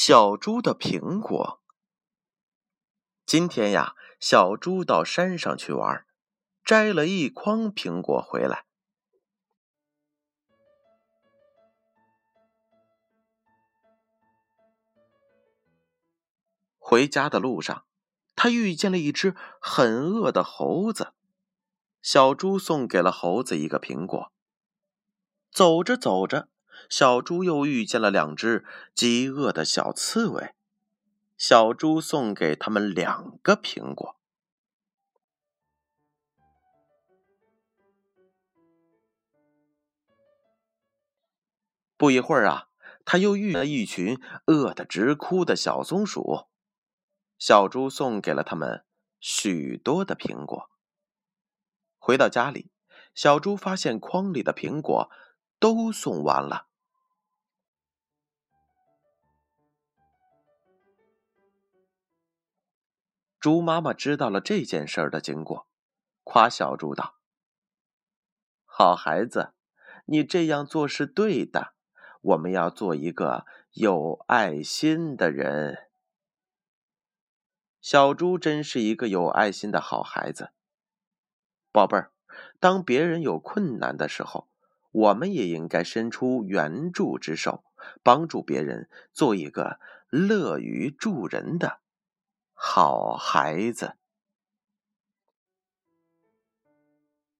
小猪的苹果。今天呀，小猪到山上去玩，摘了一筐苹果回来。回家的路上，他遇见了一只很饿的猴子。小猪送给了猴子一个苹果。走着走着。小猪又遇见了两只饥饿的小刺猬，小猪送给他们两个苹果。不一会儿啊，他又遇了一群饿得直哭的小松鼠，小猪送给了他们许多的苹果。回到家里，小猪发现筐里的苹果都送完了。猪妈妈知道了这件事的经过，夸小猪道：“好孩子，你这样做是对的。我们要做一个有爱心的人。”小猪真是一个有爱心的好孩子。宝贝儿，当别人有困难的时候，我们也应该伸出援助之手，帮助别人，做一个乐于助人的。好孩子。